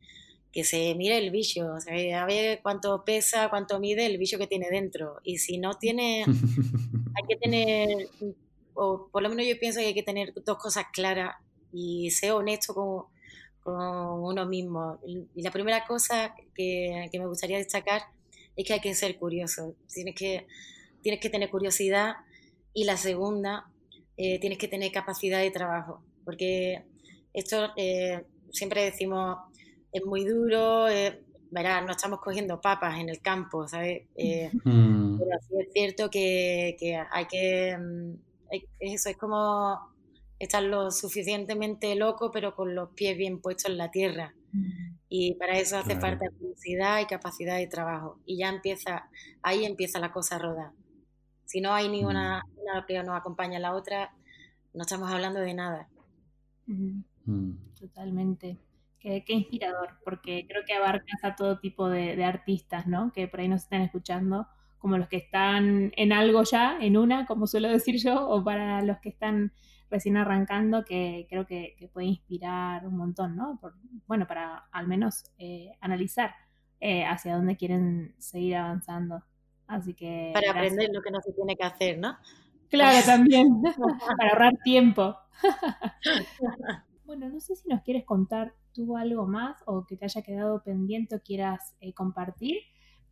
que se mire el bicho, o sea, a ver cuánto pesa, cuánto mide el bicho que tiene dentro. Y si no tiene, hay que tener, o por lo menos yo pienso que hay que tener dos cosas claras y ser honesto con, con uno mismo. Y la primera cosa que, que, me gustaría destacar es que hay que ser curioso. Tienes que, tienes que tener curiosidad y la segunda, eh, tienes que tener capacidad de trabajo, porque esto eh, siempre decimos, es muy duro, eh, verás, no estamos cogiendo papas en el campo, ¿sabes? Mm. Pero sí es cierto que, que hay que, mm, eso es como estar lo suficientemente loco, pero con los pies bien puestos en la tierra. Y para eso hace falta curiosidad y capacidad de trabajo. Y ya empieza, ahí empieza la cosa a rodar. Si no hay ninguna mm. una que nos acompaña a la otra, no estamos hablando de nada. Mm. Totalmente. Qué, inspirador, porque creo que abarcas a todo tipo de, artistas, ¿no? Que por ahí nos están escuchando, como los que están en algo ya, en una, como suelo decir yo, o para los que están recién arrancando, que creo que, puede inspirar un montón, ¿no? bueno, para al menos eh, analizar eh, hacia dónde quieren seguir avanzando. Así que. Para aprender lo que no se tiene que hacer, ¿no? Claro, también. para ahorrar tiempo. bueno, no sé si nos quieres contar tú algo más o que te haya quedado pendiente o quieras eh, compartir,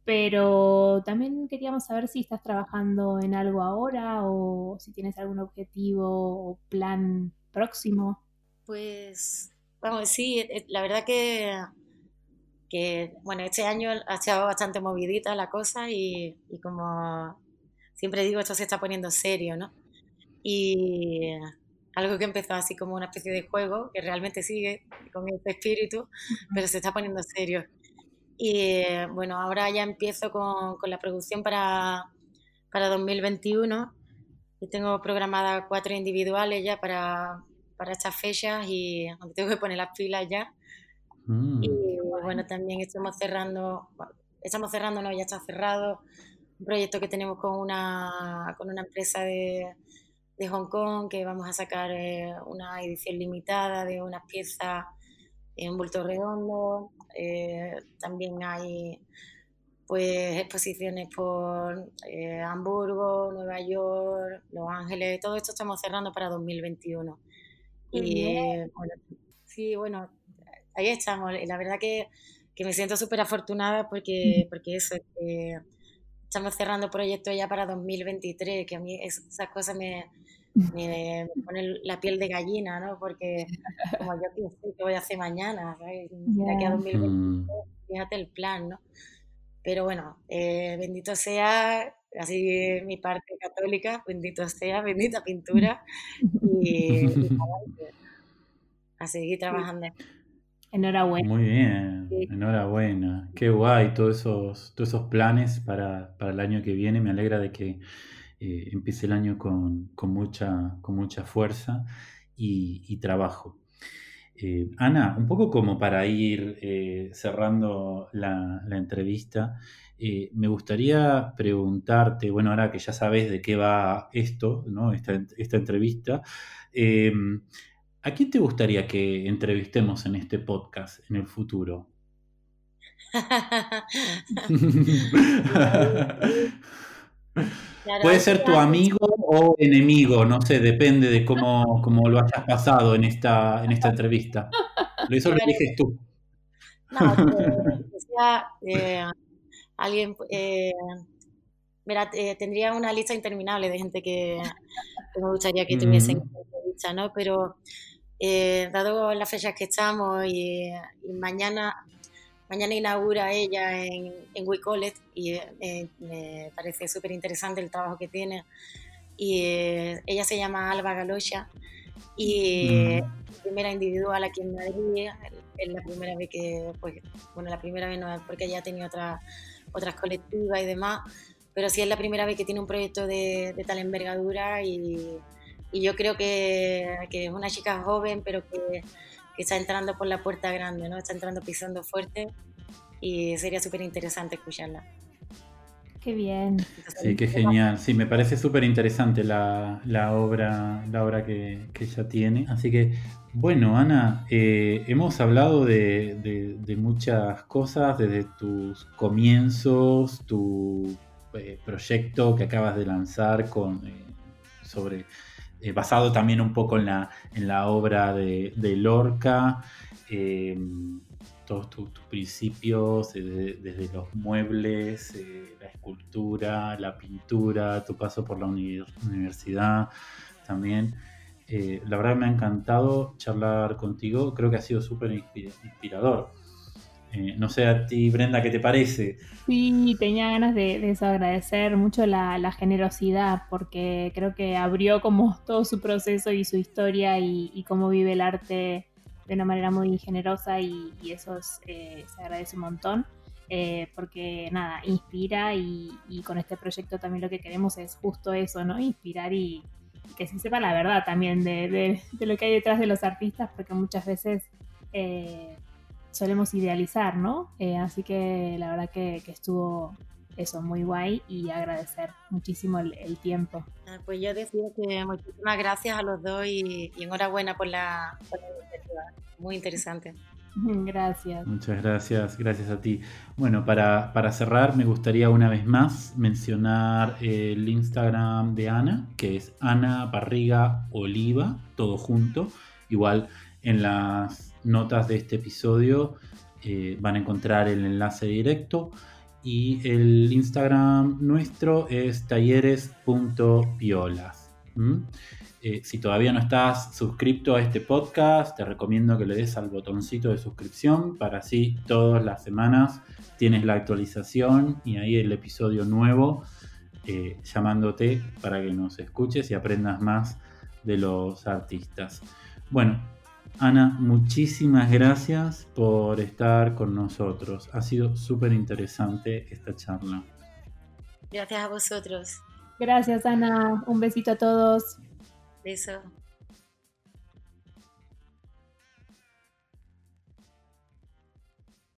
pero también queríamos saber si estás trabajando en algo ahora o si tienes algún objetivo o plan próximo. Pues, vamos, sí, eh, la verdad que que bueno, este año ha estado bastante movidita la cosa y, como siempre digo, esto se está poniendo serio, ¿no? Y algo que empezó así como una especie de juego, que realmente sigue con este espíritu, pero se está poniendo serio. Y bueno, ahora ya empiezo con, con la producción para, para 2021 y tengo programadas cuatro individuales ya para, para estas fechas y tengo que poner las pilas ya Mm. Y bueno, también estamos cerrando, estamos cerrando, no, ya está cerrado, un proyecto que tenemos con una, con una empresa de, de Hong Kong que vamos a sacar eh, una edición limitada de unas piezas en bulto redondo. Eh, también hay pues exposiciones por eh, Hamburgo, Nueva York, Los Ángeles, todo esto estamos cerrando para 2021. Y bueno, sí, bueno, ahí estamos. La verdad que, me siento súper afortunada porque, porque eso, estamos cerrando proyectos ya para 2023, que a mí esas cosas me, me, ponen la piel de gallina, ¿no? Porque como yo pienso que voy a hacer mañana, ¿sabes? De aquí a 2023, mm. fíjate el plan, ¿no? Pero bueno, eh, bendito sea, así mi parte católica, bendito sea, bendita pintura, y, y a seguir trabajando. Enhorabuena. Muy bien, enhorabuena. Qué guay todos esos, todos esos planes para, el año que viene. Me alegra de que eh, empiece el año con, mucha, con mucha fuerza y, trabajo. Eh, Ana, un poco como para ir eh, cerrando la, entrevista, me gustaría preguntarte, bueno, ahora que ya sabes de qué va esto, ¿no? esta, esta entrevista, ¿A quién te gustaría que entrevistemos en este podcast en el futuro? Puede ser tu amigo o enemigo, no sé, depende de cómo, lo hayas pasado en esta, en esta entrevista. Eso lo eliges tú. No, eh, alguien, eh, mira, eh, tendría una lista interminable de gente que, me gustaría que tuviesen mm. entrevista, ¿no? Pero eh, dado las fechas que estamos y, mañana, mañana inaugura ella en, en Wicolet y eh, me parece súper interesante el trabajo que tiene. Y eh, ella se llama Alba Galocha y mm. primera individual aquí en Madrid. Es la primera vez que, pues, bueno, la primera vez no es porque ella ha tenido otras otras colectivas y demás, pero sí es la primera vez que tiene un proyecto de, de tal envergadura y, y yo creo que, que, es una chica joven, pero que, que, está entrando por la puerta grande, ¿no? Está entrando pisando fuerte y sería súper interesante escucharla. Qué bien. Sí, qué genial. Sí, me parece súper interesante la, obra, la obra que, ella tiene. Así que, bueno, Ana, eh, hemos hablado de, muchas cosas, desde tus comienzos, tu eh, proyecto que acabas de lanzar con eh, sobre basado también un poco en la, en la obra de, Lorca todos tus, principios, desde, los muebles, eh, la escultura, la pintura, tu paso por la universidad también. Eh, la verdad me ha encantado charlar contigo, creo que ha sido súper inspirador. Eh, no sé a ti, Brenda, ¿qué te parece? Sí, tenía ganas de, de agradecer mucho la, generosidad, porque creo que abrió como todo su proceso y su historia y, cómo vive el arte de una manera muy generosa y, eso eh, se agradece un montón. Eh, porque nada, inspira y, con este proyecto también lo que queremos es justo eso, ¿no? Inspirar y, que se sepa la verdad también de, lo que hay detrás de los artistas, porque muchas veces eh, solemos idealizar, ¿no? así que la verdad que, estuvo eso, muy guay y agradecer muchísimo el, tiempo. Ah, pues yo decía que muchísimas gracias a los dos y, enhorabuena por la, por la muy interesante. Gracias. Muchas gracias, gracias a ti. Bueno, para, cerrar me gustaría una vez más mencionar el Instagram de Ana, que es Ana Barriga Oliva, todo junto. Igual en las notas de este episodio eh, van a encontrar el enlace directo. Y el Instagram nuestro es talleres.piolas. Eh, si todavía no estás suscrito a este podcast, te recomiendo que le des al botoncito de suscripción para así todas las semanas tienes la actualización y ahí el episodio nuevo eh, llamándote para que nos escuches y aprendas más de los artistas. Bueno, Ana, muchísimas gracias por estar con nosotros. Ha sido súper interesante esta charla. Gracias a vosotros. Gracias, Ana. Un besito a todos. Beso.